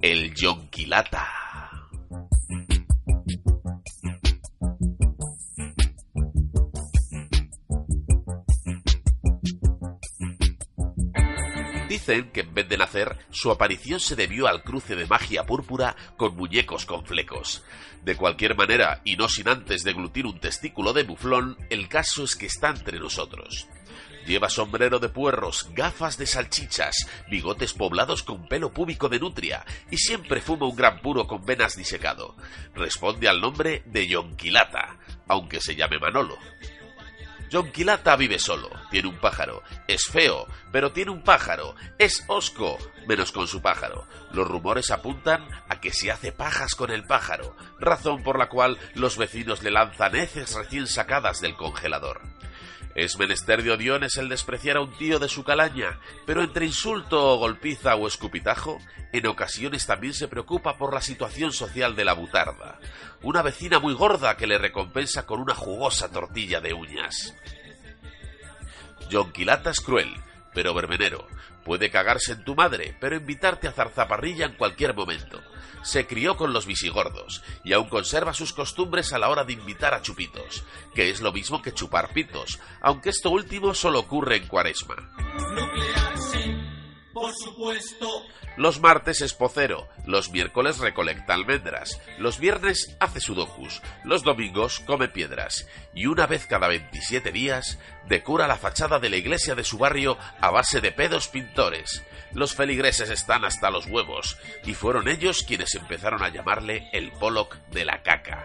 el Yonquilata. Dicen que en vez de nacer, su aparición se debió al cruce de magia púrpura con muñecos con flecos. De cualquier manera, y no sin antes deglutir un testículo de muflón, el caso es que está entre nosotros. Lleva sombrero de puerros, gafas de salchichas, bigotes poblados con pelo púbico de nutria y siempre fuma un gran puro con venas disecado. Responde al nombre de Yonquilata, aunque se llame Manolo. Yonquilata vive solo, tiene un pájaro, es feo, pero tiene un pájaro, es osco, menos con su pájaro. Los rumores apuntan a que se hace pajas con el pájaro, razón por la cual los vecinos le lanzan heces recién sacadas del congelador. Es menester de Odiones el despreciar a un tío de su calaña, pero entre insulto, golpiza o escupitajo, en ocasiones también se preocupa por la situación social de la butarda, una vecina muy gorda que le recompensa con una jugosa tortilla de uñas. John Quilata es cruel, pero verbenero. Puede cagarse en tu madre, pero invitarte a zarzaparrilla en cualquier momento se crió con los visigordos y aún conserva sus costumbres a la hora de invitar a chupitos, que es lo mismo que chupar pitos, aunque esto último solo ocurre en cuaresma. Por supuesto. Los martes es pocero, los miércoles recolecta almendras, los viernes hace sudokus, los domingos come piedras y una vez cada 27 días decora la fachada de la iglesia de su barrio a base de pedos pintores. Los feligreses están hasta los huevos y fueron ellos quienes empezaron a llamarle el Pollock de la caca.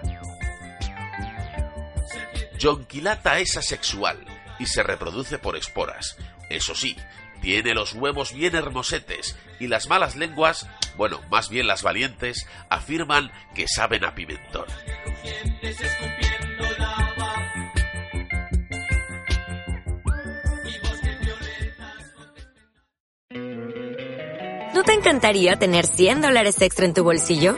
Jonquilata es asexual y se reproduce por esporas. Eso sí, tiene los huevos bien hermosetes y las malas lenguas, bueno, más bien las valientes, afirman que saben a pimentón. ¿No te encantaría tener 100 dólares extra en tu bolsillo?